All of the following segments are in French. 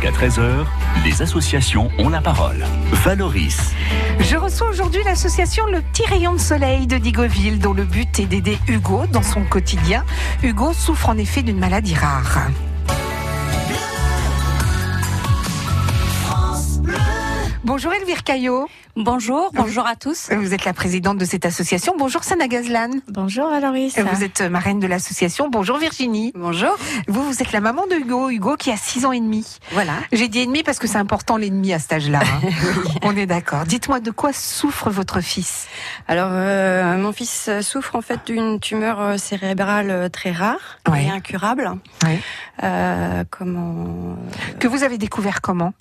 Jusqu'à 13h, les associations ont la parole. Valoris. Je reçois aujourd'hui l'association Le Petit Rayon de Soleil de Digoville, dont le but est d'aider Hugo dans son quotidien. Hugo souffre en effet d'une maladie rare. Bonjour Elvire Caillot. Bonjour, bonjour à tous. Vous êtes la présidente de cette association. Bonjour Sana Gazlan. Bonjour Valoris. Vous êtes marraine de l'association. Bonjour Virginie. Bonjour. Vous, vous êtes la maman de Hugo. Hugo qui a 6 ans et demi. Voilà. J'ai dit et demi parce que c'est important l'ennemi à cet âge-là. hein. On est d'accord. Dites-moi de quoi souffre votre fils? Alors, euh, mon fils souffre en fait d'une tumeur euh, cérébrale euh, très rare Ouais. et incurable. Ouais. Euh, comment Que vous avez découvert comment?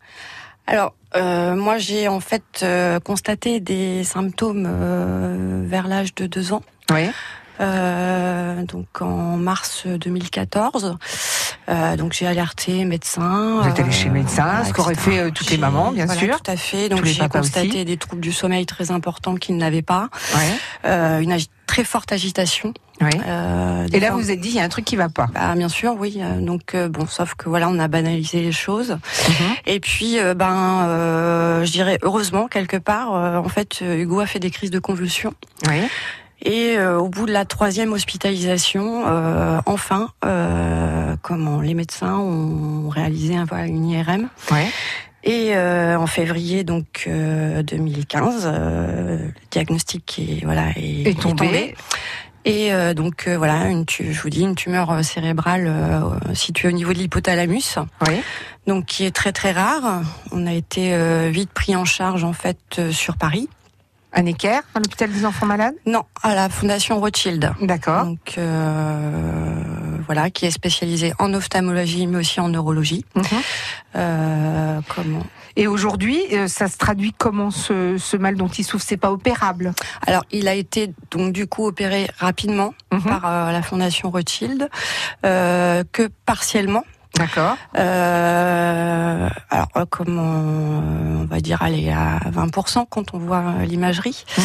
Alors, euh, moi, j'ai en fait euh, constaté des symptômes euh, vers l'âge de deux ans. Oui. Euh, donc en mars 2014. Euh, donc j'ai alerté médecin. Vous êtes allé chez le médecin, ce qu'auraient fait, euh, toutes les mamans, bien voilà, sûr. Tout à fait. Donc j'ai constaté aussi. des troubles du sommeil très importants qu'il n'avait pas, Ouais. euh, une très forte agitation. Ouais. euh, Et là, vous vous êtes dit, il y a un truc qui va pas. bah, bien sûr, oui. euh, Donc euh, bon, sauf que voilà, on a banalisé les choses. Mhm. Et puis, euh, ben, euh, je dirais heureusement quelque part, euh, en fait, euh, Hugo a fait des crises de convulsions. Oui. Et euh, au bout de la troisième hospitalisation, euh, enfin, euh, comment les médecins ont réalisé un, voilà, une IRM. Ouais. Et euh, en février donc euh, 2015, euh, le diagnostic est voilà est, Est tombé. Et euh, donc euh, voilà, une tu- je vous dis une tumeur euh, cérébrale euh, située au niveau de l'hypothalamus, Oui. donc qui est très très rare. On a été euh, vite pris en charge en fait euh, sur Paris. Équerre à l'hôpital des enfants malades? Non, à la Fondation Rothschild. D'accord. Donc euh, voilà, qui est spécialisée en ophtalmologie mais aussi en neurologie. Mhm. Euh, comment? Et aujourd'hui, euh, ça se traduit comment ce, ce mal dont il souffre? C'est pas opérable? Alors, il a été donc du coup opéré rapidement Mhm. par euh, la Fondation Rothschild, euh, que partiellement. D'accord. Euh, alors, euh, comment on va dire aller à 20% quand on voit euh, l'imagerie, Mhm.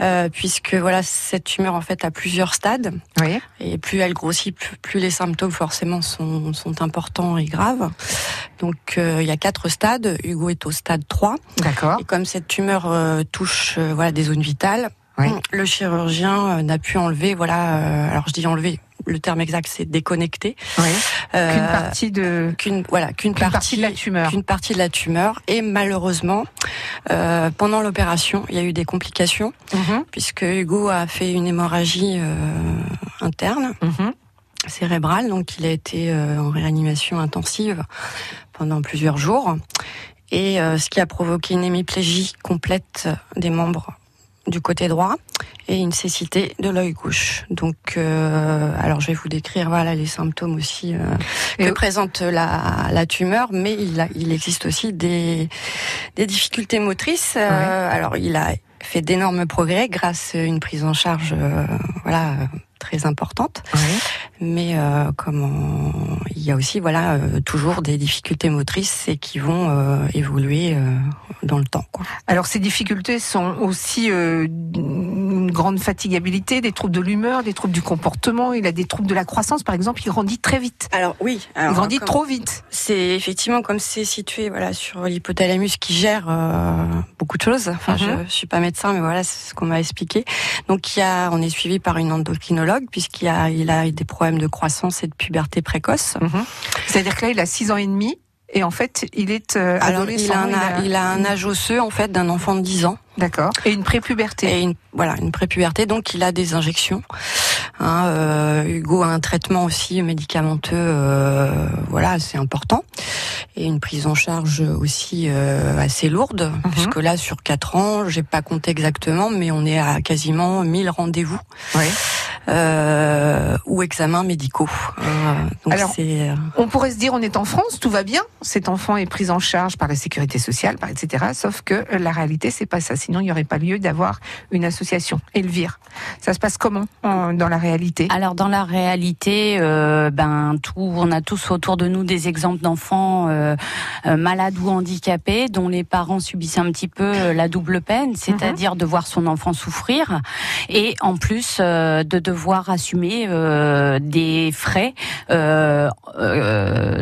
euh, puisque voilà cette tumeur en fait a plusieurs stades Oui. et plus elle grossit, plus, plus les symptômes forcément sont, sont importants et graves. Donc, euh, il y a quatre stades. Hugo est au stade 3. D'accord. Et comme cette tumeur touche voilà des zones vitales, Oui. le chirurgien n'a pu enlever voilà alors je dis enlever le terme exact c'est déconnecter Oui. euh, Qu'une partie de qu'une voilà qu'une partie, partie de la tumeur. qu'une partie de la tumeur et malheureusement euh, pendant l'opération il y a eu des complications Mhm. puisque Hugo a fait une hémorragie euh, interne Mhm. cérébrale donc il a été en réanimation intensive pendant plusieurs jours et ce qui a provoqué une hémiplégie complète des membres du côté droit et une cécité de l'œil gauche. Donc, euh, alors je vais vous décrire voilà les symptômes aussi euh, que présente la, la tumeur, mais il, a, il existe aussi des, des difficultés motrices. Euh, Alors, il a fait d'énormes progrès grâce à une prise en charge, euh, voilà, très importante. Oui. Mais euh, comment il y a aussi voilà euh, toujours des difficultés motrices et qui vont euh, évoluer euh, dans le temps. Quoi. Alors ces difficultés sont aussi euh, une grande fatigabilité, des troubles de l'humeur, des troubles du comportement. Il a des troubles de la croissance, par exemple. Il grandit très vite. Alors oui, il grandit trop vite. C'est effectivement comme c'est situé voilà sur l'hypothalamus qui gère euh, beaucoup de choses. Enfin, Mhm. je, je suis pas médecin, mais voilà, c'est ce qu'on m'a expliqué. Donc il y a, on est suivi par une endocrinologue puisqu'il a, il a des problèmes de croissance et de puberté précoce. Mhm. C'est-à-dire que là, il a 6 ans et demi. Et en fait, il est euh, Alors adolescent. il a, un, a- il a un âge osseux en fait d'un enfant de 10 ans. D'accord. Et une prépuberté. et une, voilà une prépuberté donc il a des injections hein, euh, Hugo a un traitement aussi médicamenteux euh, voilà assez important et une prise en charge aussi euh, assez lourde Mhm. puisque là sur quatre ans j'ai pas compté exactement mais on est à quasiment 1000 rendez-vous Oui. Euh, ou examens médicaux Euh, donc Alors, euh, On pourrait se dire, on est en France, tout va bien. Cet enfant est pris en charge par la sécurité sociale, par etc. Sauf que euh, la réalité, c'est pas ça. Sinon, il n'y aurait pas lieu d'avoir une association. Elvire, ça se passe comment en- dans la réalité? Alors dans la réalité, euh, ben tout, on a tous autour de nous des exemples d'enfants euh, malades ou handicapés dont les parents subissent un petit peu la double peine, c'est-à-dire de voir son enfant souffrir et en plus euh, de devoir devoir assumer des frais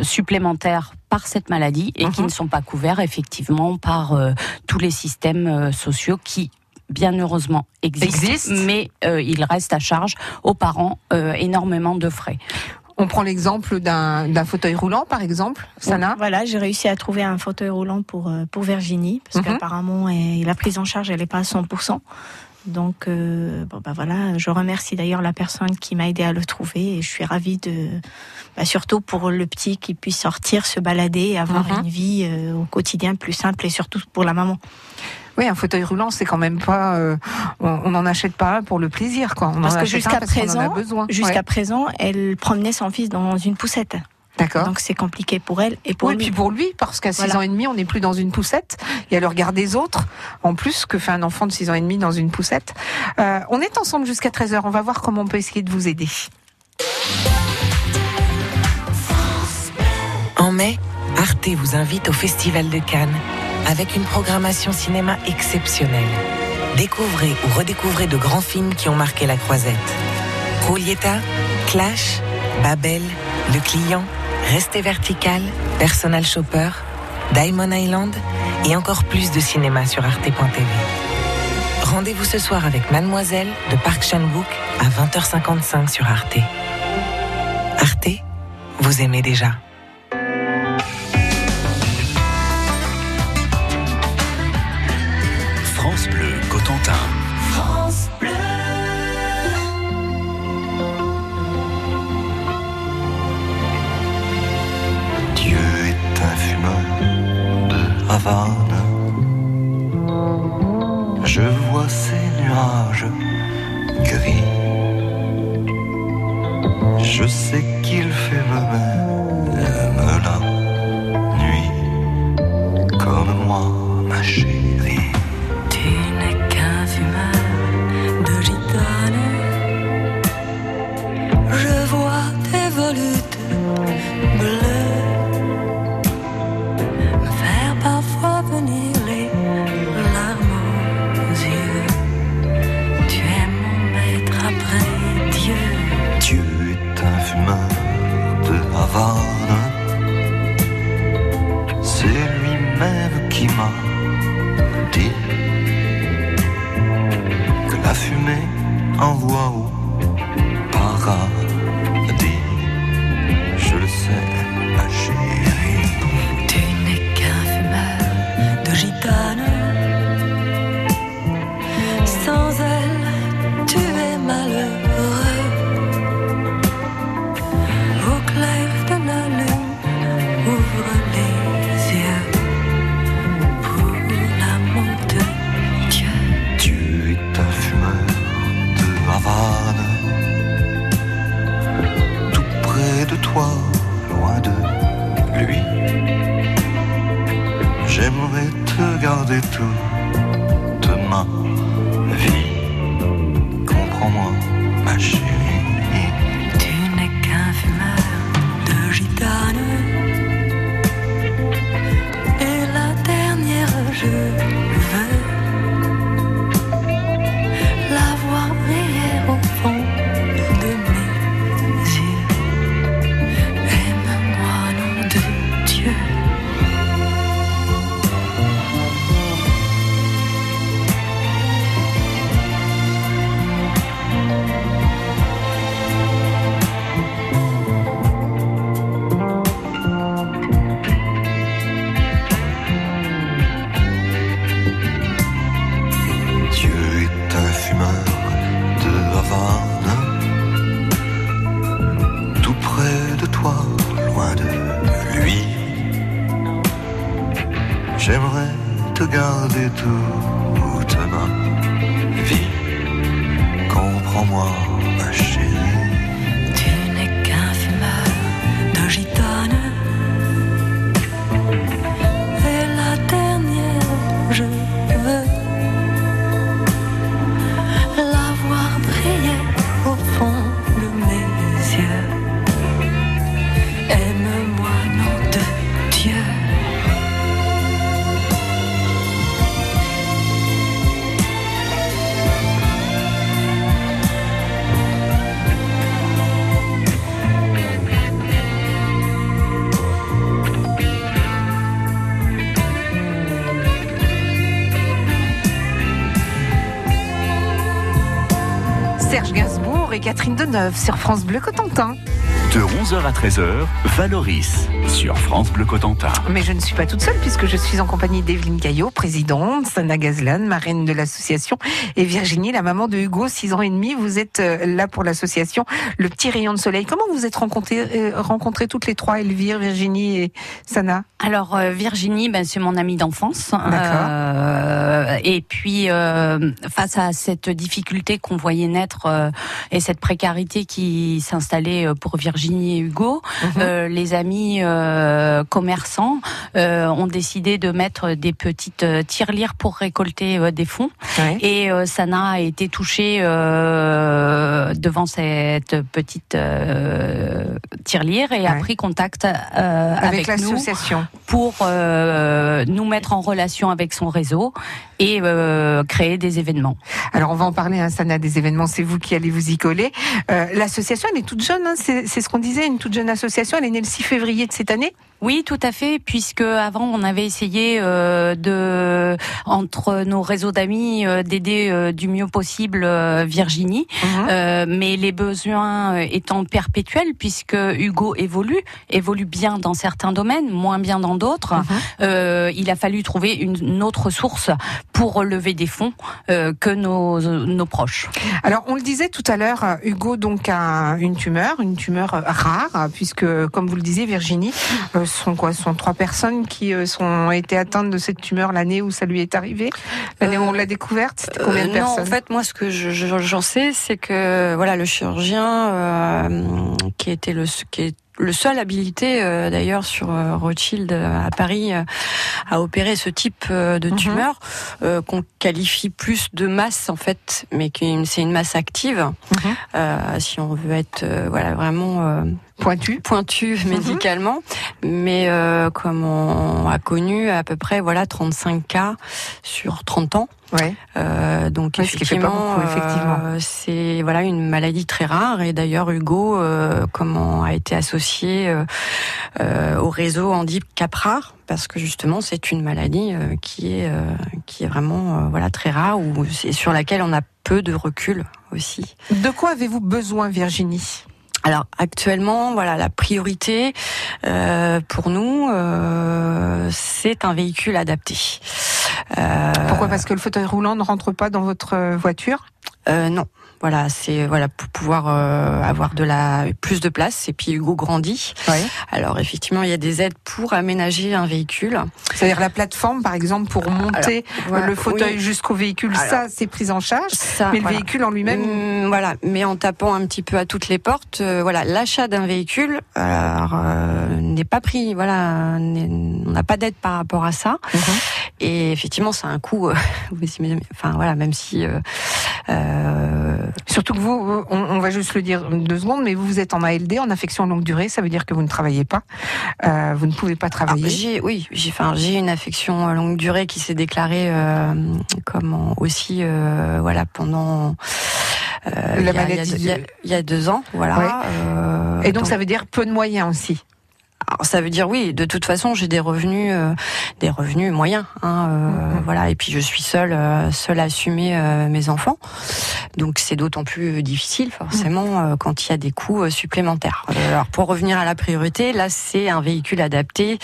supplémentaires par cette maladie et qui mhm. ne sont pas couverts effectivement par tous les systèmes sociaux qui bien heureusement existent, mais il reste à charge aux parents énormément de frais. On prend l'exemple d'un fauteuil roulant, par exemple, Sana Voilà, j'ai réussi à trouver un fauteuil roulant pour, euh, pour Virginie, parce mhm. qu'apparemment, la prise en charge, elle n'est pas à 100%. Donc, euh, bon, bah voilà, je remercie d'ailleurs la personne qui m'a aidé à le trouver et je suis ravie de, bah, surtout pour le petit qui puisse sortir, se balader et avoir mhm. une vie euh, au quotidien plus simple et surtout pour la maman. Oui, un fauteuil roulant, c'est quand même pas. Euh, on n'en achète pas pour le plaisir, quoi. On parce que jusqu'à présent, jusqu'à présent, elle promenait son fils dans une poussette. D'accord. Donc c'est compliqué pour elle et pour oui, lui. Et puis pour lui, parce qu'à 6 ans et demi, on n'est plus dans une poussette. Il y a le regard des autres, en plus, que fait un enfant de 6 ans et demi dans une poussette. Euh, on est ensemble jusqu'à 13h. On va voir comment on peut essayer de vous aider. En mai, Arte vous invite au Festival de Cannes avec une programmation cinéma exceptionnelle. Découvrez ou redécouvrez de grands films qui ont marqué la croisette. Julieta, Clash, Babel, Le Client, Restez Vertical, Personal Shopper, Diamond Island et encore plus de cinéma sur arte.tv. Rendez-vous ce soir avec Mademoiselle de Park Chan-wook à 20h55 sur Arte. Arte, vous aimez déjà. Gris. Je sais qu'il fait me même la nuit, comme moi, ma chérie. fumée envoie au paradis. moi, ma chérie. J'aimerais te garder toute ma vie. Comprends-moi, ma chérie. Catherine Deneuve sur France Bleu Cotentin. De 11h à 13h, Valoris sur France Bleu Cotentin. Mais je ne suis pas toute seule puisque je suis en compagnie d'Evelyne Caillot, présidente, Sana Gazlan, marraine de l'association, et Virginie, la maman de Hugo, 6 ans et demi. Vous êtes euh, là pour l'association Le Petit Rayon de Soleil. Comment vous êtes rencontrées, euh, rencontrées toutes les trois, Elvire, Virginie et Sana? Alors euh, Virginie, ben, c'est mon amie d'enfance. Euh, et puis face à cette difficulté qu'on voyait naître et cette précarité qui s'installait pour Virginie, et Hugo, mhm. euh, les amis euh, commerçants euh, ont décidé de mettre des petites tirelires pour récolter des fonds. Et Sana a été touchée devant cette petite tirelire et a pris contact avec, l'association pour nous mettre en relation avec son réseau et créer des événements. Alors on va en parler, hein, Sana, des événements, c'est vous qui allez vous y coller. L'association, elle est toute jeune, hein, c'est ce qu'on disait, une toute jeune association. Elle est née le 6 février de cette année? Oui, tout à fait, puisque avant on avait essayé euh, de entre nos réseaux d'amis euh, d'aider euh, du mieux possible Virginie, mhm. mais les besoins étant perpétuels puisque Hugo évolue, évolue bien dans certains domaines, moins bien dans d'autres, mhm. il a fallu trouver une, autre source pour relever des fonds que nos, nos proches. Alors on le disait tout à l'heure, Hugo donc a une tumeur, une tumeur rare, puisque comme vous le disiez Virginie sont quoi? Sont trois personnes qui euh, sont été atteintes de cette tumeur l'année où ça lui est arrivé? L'année où on l'a découverte, c'était combien de personnes Non, en fait, moi, ce que j'en sais, c'est que voilà, le chirurgien euh, qui était le qui est le seul habilité euh, d'ailleurs sur Rothschild à Paris à opérer ce type de mhm. tumeur qu'on qualifie plus de masse en fait, mais c'est une masse active. Mhm. si on veut être voilà vraiment pointu, pointu mhm. médicalement, mais euh, comme on a connu à peu près voilà 35 cas sur 30 ans. Ouais. Euh, donc effectivement, euh, c'est voilà une maladie très rare et d'ailleurs Hugo comment a été associé au réseau handicap rare? Parce que justement c'est une maladie qui est qui est vraiment voilà très rare ou sur laquelle on a peu de recul aussi. De quoi avez-vous besoin Virginie? Alors actuellement, voilà, la priorité euh, pour nous, euh, c'est un véhicule adapté. Euh, Pourquoi? Parce que le fauteuil roulant ne rentre pas dans votre voiture? Non. Voilà, c'est voilà pour pouvoir euh, avoir de la plus de place. Et puis Hugo grandit. Alors effectivement, il y a des aides pour aménager un véhicule. C'est-à-dire la plateforme, par exemple, pour monter le fauteuil jusqu'au véhicule. ça, c'est pris en charge. mais le véhicule en lui-même, mm, voilà. Mais en tapant un petit peu à toutes les portes, euh, voilà, l'achat d'un véhicule euh, n'est pas pris. Voilà, on n'a pas d'aide par rapport à ça. Mhm. Et effectivement, c'est un coût. enfin voilà, même si Surtout que vous, on, va juste le dire deux secondes, mais vous, vous êtes en ALD, en affection longue durée, ça veut dire que vous ne travaillez pas, euh, vous ne pouvez pas travailler. Ah, oui, j'ai, enfin, j'ai une affection longue durée qui s'est déclarée euh, comme aussi, euh, voilà, pendant. la maladie. Il y, a, deux ans, voilà. Et donc, ça veut dire peu de moyens aussi. Alors, ça veut dire oui. De toute façon, j'ai des revenus, euh, des revenus moyens. Hein, euh, mm-hmm. Voilà. Et puis je suis seule, euh, seule à assumer mes enfants. Donc c'est d'autant plus difficile, forcément, mm. quand il y a des coûts supplémentaires. Alors pour revenir à la priorité, là c'est un véhicule adapté,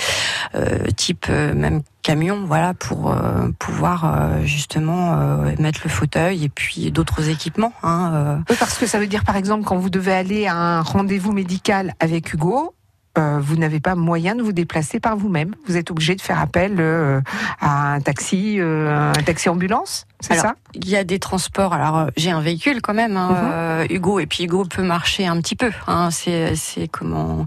type même camion, voilà, pour pouvoir justement mettre le fauteuil et puis d'autres équipements. Hein, parce que ça veut dire, par exemple, quand vous devez aller à un rendez-vous médical avec Hugo, euh, vous n'avez pas moyen de vous déplacer par vous-même. Vous êtes obligé de faire appel euh, à un taxi, euh, un taxi ambulance, c'est ça Il y a des transports. Alors j'ai un véhicule quand même, hein, mhm. Hugo, et puis Hugo peut marcher un petit peu. Hein, c'est comment,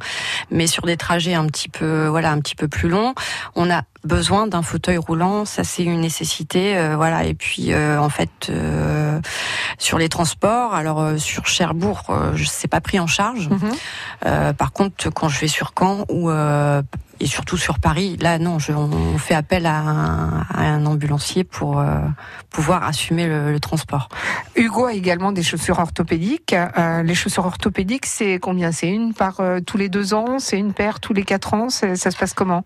mais sur des trajets un petit peu, voilà, un petit peu plus longs, on a besoin d'un fauteuil roulant, ça c'est une nécessité, euh, voilà. Et puis euh, en fait euh, sur les transports, alors sur Cherbourg, je sais pas pris en charge. Mhm. par contre, quand je vais sur Caen ou et surtout sur Paris, là non, je, on fait appel à un, ambulancier pour euh, pouvoir assumer le, transport. Hugo a également des chaussures orthopédiques. Euh, les chaussures orthopédiques, c'est combien? C'est une par euh, tous les deux ans? C'est une paire tous les quatre ans? Ça se passe comment?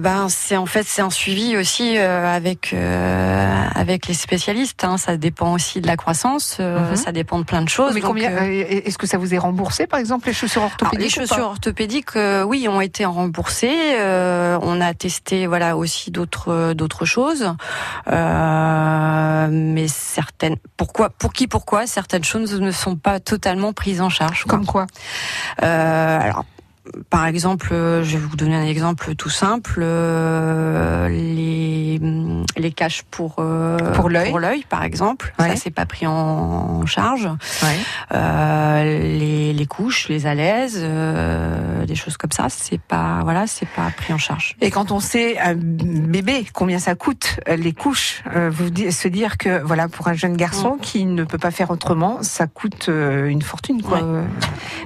Ben c'est en fait c'est un suivi aussi avec avec les spécialistes. Hein. Ça dépend aussi de la croissance, mhm. ça dépend de plein de choses. Mais combien Est-ce que ça vous est remboursé par exemple les chaussures orthopédiques Les chaussures orthopédiques, oui, ont été remboursées. Euh, on a testé voilà aussi d'autres d'autres choses, euh, mais certaines. Pourquoi Pour qui Pourquoi Certaines choses ne sont pas totalement prises en charge. Comme quoi? Euh, Alors par exemple, je vais vous donner un exemple tout simple. les, les caches pour pour l'œil, par exemple, ça c'est pas pris en charge. les, les, couches, les alaises, des choses comme ça, c'est pas voilà, c'est pas pris en charge. Et quand on sait un bébé combien ça coûte euh, les couches, euh, vous se dire que voilà pour un jeune garçon mm. qui ne peut pas faire autrement, ça coûte euh, une fortune quoi.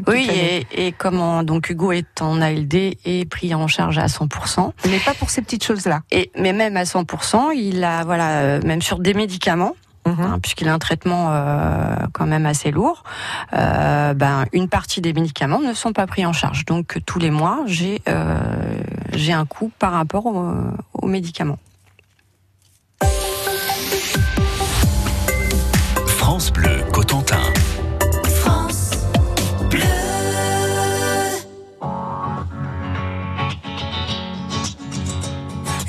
Oui, et, et comment donc Hugo est en ALD et pris en charge à 100%. Mais pas pour ces petites choses là. Et mais même à 100%, il a voilà même sur des médicaments Mhm. Hein, puisqu'il a un traitement euh, quand même assez lourd, euh, ben, une partie des médicaments ne sont pas pris en charge. Donc tous les mois, j'ai euh, j'ai un coût par rapport aux médicaments. France Bleu Cotentin.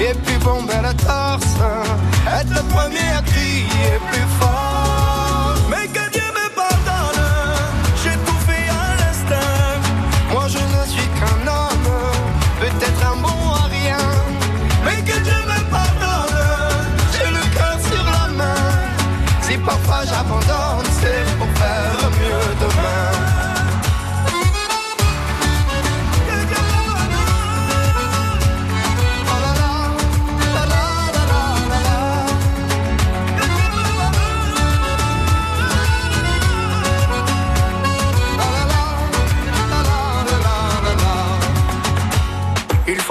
et puis bomber la torse, être le premier à crier plus fort.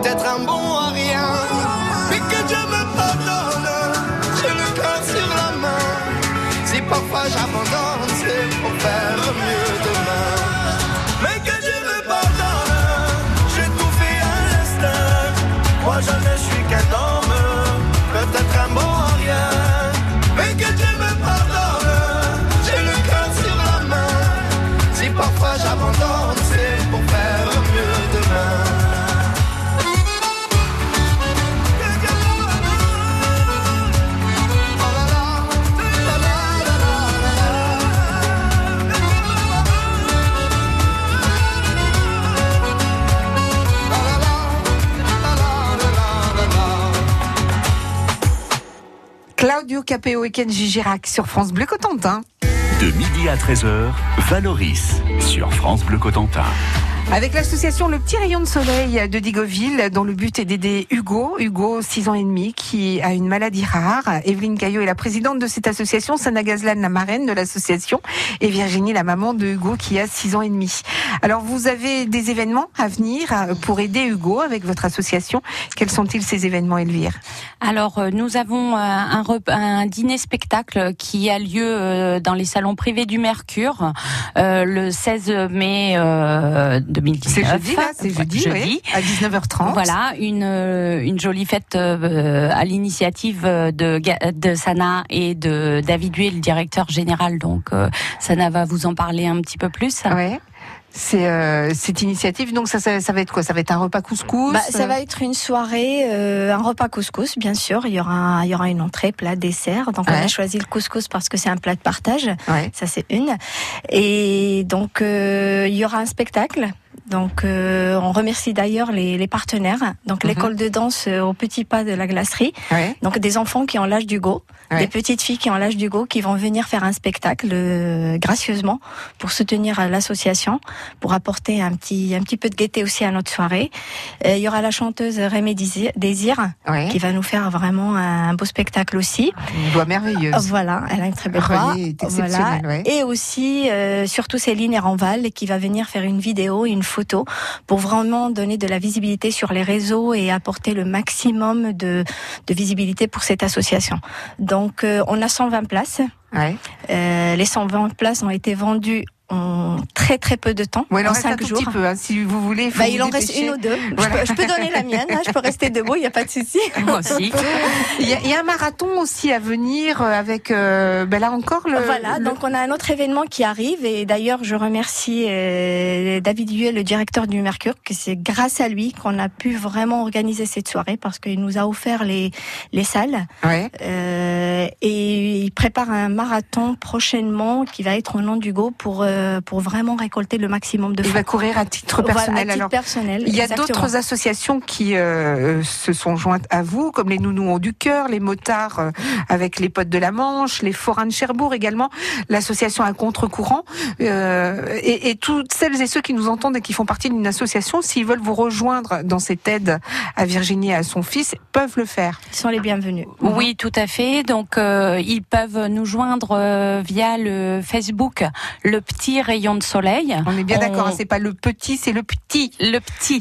peut-être un bon à rien, mais que Dieu me pardonne, j'ai le cœur sur la main, si parfois j'abandonne. Claudio Capéo et Kenji Girac sur France Bleu Cotentin. De midi à 13h, Valoris sur France Bleu Cotentin. Avec l'association Le Petit Rayon de Soleil de Digoville, dont le but est d'aider Hugo, Hugo, 6 ans et demi, qui a une maladie rare. Evelyne Caillot est la présidente de cette association, Sana Gazlan, la marraine de l'association, et Virginie, la maman de Hugo, qui a 6 ans et demi. Alors, vous avez des événements à venir pour aider Hugo avec votre association. Quels sont-ils ces événements, Elvire? Alors, euh, nous avons euh, un, dîner-spectacle qui a lieu euh, dans les salons privés du Mercure le 16 mai 2019. C'est jeudi, là, c'est jeudi, jeudi. à 19h30. Voilà, une, euh, une jolie fête euh, à l'initiative de, de Sana et de David Huet, le directeur général. Donc, euh, Sana va vous en parler un petit peu plus. Ouais. C'est euh, cette initiative. Donc ça, ça, ça, va être quoi? Ça va être un repas couscous. Bah, ça va être une soirée, euh, un repas couscous, bien sûr. Il y aura, il y aura une entrée, plat, dessert. Donc on a choisi le couscous parce que c'est un plat de partage. Ouais. Ça c'est une. Et donc euh, il y aura un spectacle. Donc, euh, on remercie d'ailleurs les, les, partenaires. Donc, Mhm. l'école de danse euh, au petit pas de la glacerie. Ouais. Donc, des enfants qui ont l'âge du go, Ouais. des petites filles qui ont l'âge du go, qui vont venir faire un spectacle euh, gracieusement pour soutenir l'association, pour apporter un petit un petit peu de gaieté aussi à notre soirée. Il y aura la chanteuse Rémi Désir, Ouais. qui va nous faire vraiment un beau spectacle aussi. Une voix merveilleuse. Voilà, elle a une très belle voix. Voilà. Et aussi, surtout Céline Eranval, qui va venir faire une vidéo, une photo, pour vraiment donner de la visibilité sur les réseaux et apporter le maximum de, de visibilité pour cette association. Donc, euh, on a 120 places. Ouais. Euh, les 120 places ont été vendues en très très peu de temps, Ouais, il en en reste un cinq tout jours. petit peu, hein, si vous voulez. faut Bah, vous il en reste une ou deux. Voilà. Je, peux, je peux donner la mienne. hein, je peux rester debout, il n'y a pas de souci. Moi aussi. Il y, a, il y a un marathon aussi à venir euh, avec, euh, ben là encore, le. Voilà, le- donc on a un autre événement qui arrive et d'ailleurs je remercie euh, David Huet, le directeur du Mercure, que c'est grâce à lui qu'on a pu vraiment organiser cette soirée parce qu'il nous a offert les, les salles Ouais. euh, et il prépare un marathon prochainement qui va être au nom du Go pour, euh, pour vraiment récolter le maximum de Il fonds. va courir à titre Voilà, personnel. à titre alors, personnel. il y a d'autres associations qui euh, se sont jointes à vous, comme les Nounous ont du cœur, les motards euh, avec les potes de la Manche, les forains de Cherbourg également, l'association à contre-courant, euh, et, et toutes celles et ceux qui nous entendent et qui font partie d'une association, s'ils veulent vous rejoindre dans cette aide à Virginie et à son fils, peuvent le faire. Ils sont les bienvenus. Oui, tout à fait. Donc, euh, ils peuvent nous joindre euh, via le Facebook Le Petit Rayon de Soleil. On est bien On- d'accord, hein, c'est pas le petit, c'est le petit. Le Petit.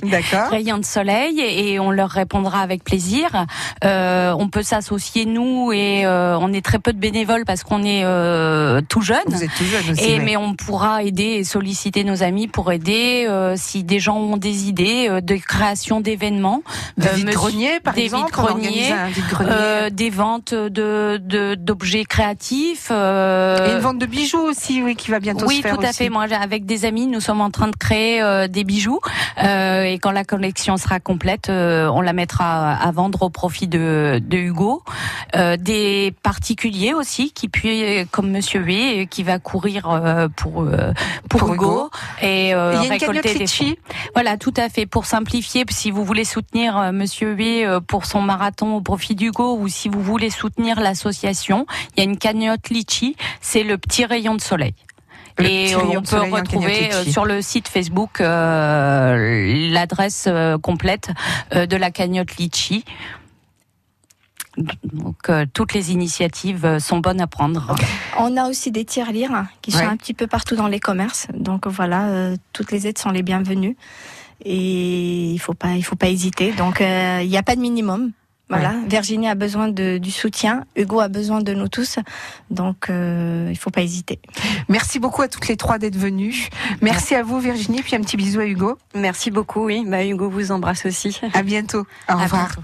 Rayon de Soleil et on leur répondra avec plaisir. Euh, on peut s'associer nous et euh, on est très peu de bénévoles parce qu'on est euh, tout jeune. Vous êtes tout jeune aussi. Et mais on pourra aider et solliciter nos amis pour aider si des gens ont des idées de création d'événements. Des vide-greniers, par des exemple. vide-grenier. euh, des ventes de d'objets créatifs. Et une vente de bijoux aussi, oui, qui va bientôt oui, se faire tout à aussi. fait. Moi, avec des amis, nous sommes en train de créer euh, des bijoux. Euh, et quand la collection sera complète, euh, on la mettra à vendre au profit de, de Hugo. Euh, des particuliers aussi, qui puis, comme Monsieur Huet, euh, qui va courir euh, pour euh, pour, Pour Hugo, Hugo. et euh, Il y a une récolter cagnotte des litchi. fonds. Voilà, tout à fait. Pour simplifier, si vous voulez soutenir euh, Monsieur euh, pour son marathon au profit d'Hugo, ou si vous voulez soutenir l'association, il y a une cagnotte litchi. C'est le petit rayon de soleil. Et on peut retrouver euh, sur le site Facebook euh, l'adresse euh, complète euh, de la cagnotte Litchi. Donc euh, toutes les initiatives sont bonnes à prendre. On a aussi des tirelires qui sont un petit peu partout dans les commerces. Donc voilà, euh, toutes les aides sont les bienvenues. Et il faut pas, il faut pas hésiter. Donc il n'y a pas de minimum. Voilà, Virginie a besoin de, du soutien, Hugo a besoin de nous tous, donc euh, il faut pas hésiter. Merci beaucoup à toutes les trois d'être venues. Merci à vous Virginie, puis un petit bisou à Hugo. Merci beaucoup, oui. Bah, Hugo vous embrasse aussi. À bientôt. Au À revoir. bientôt.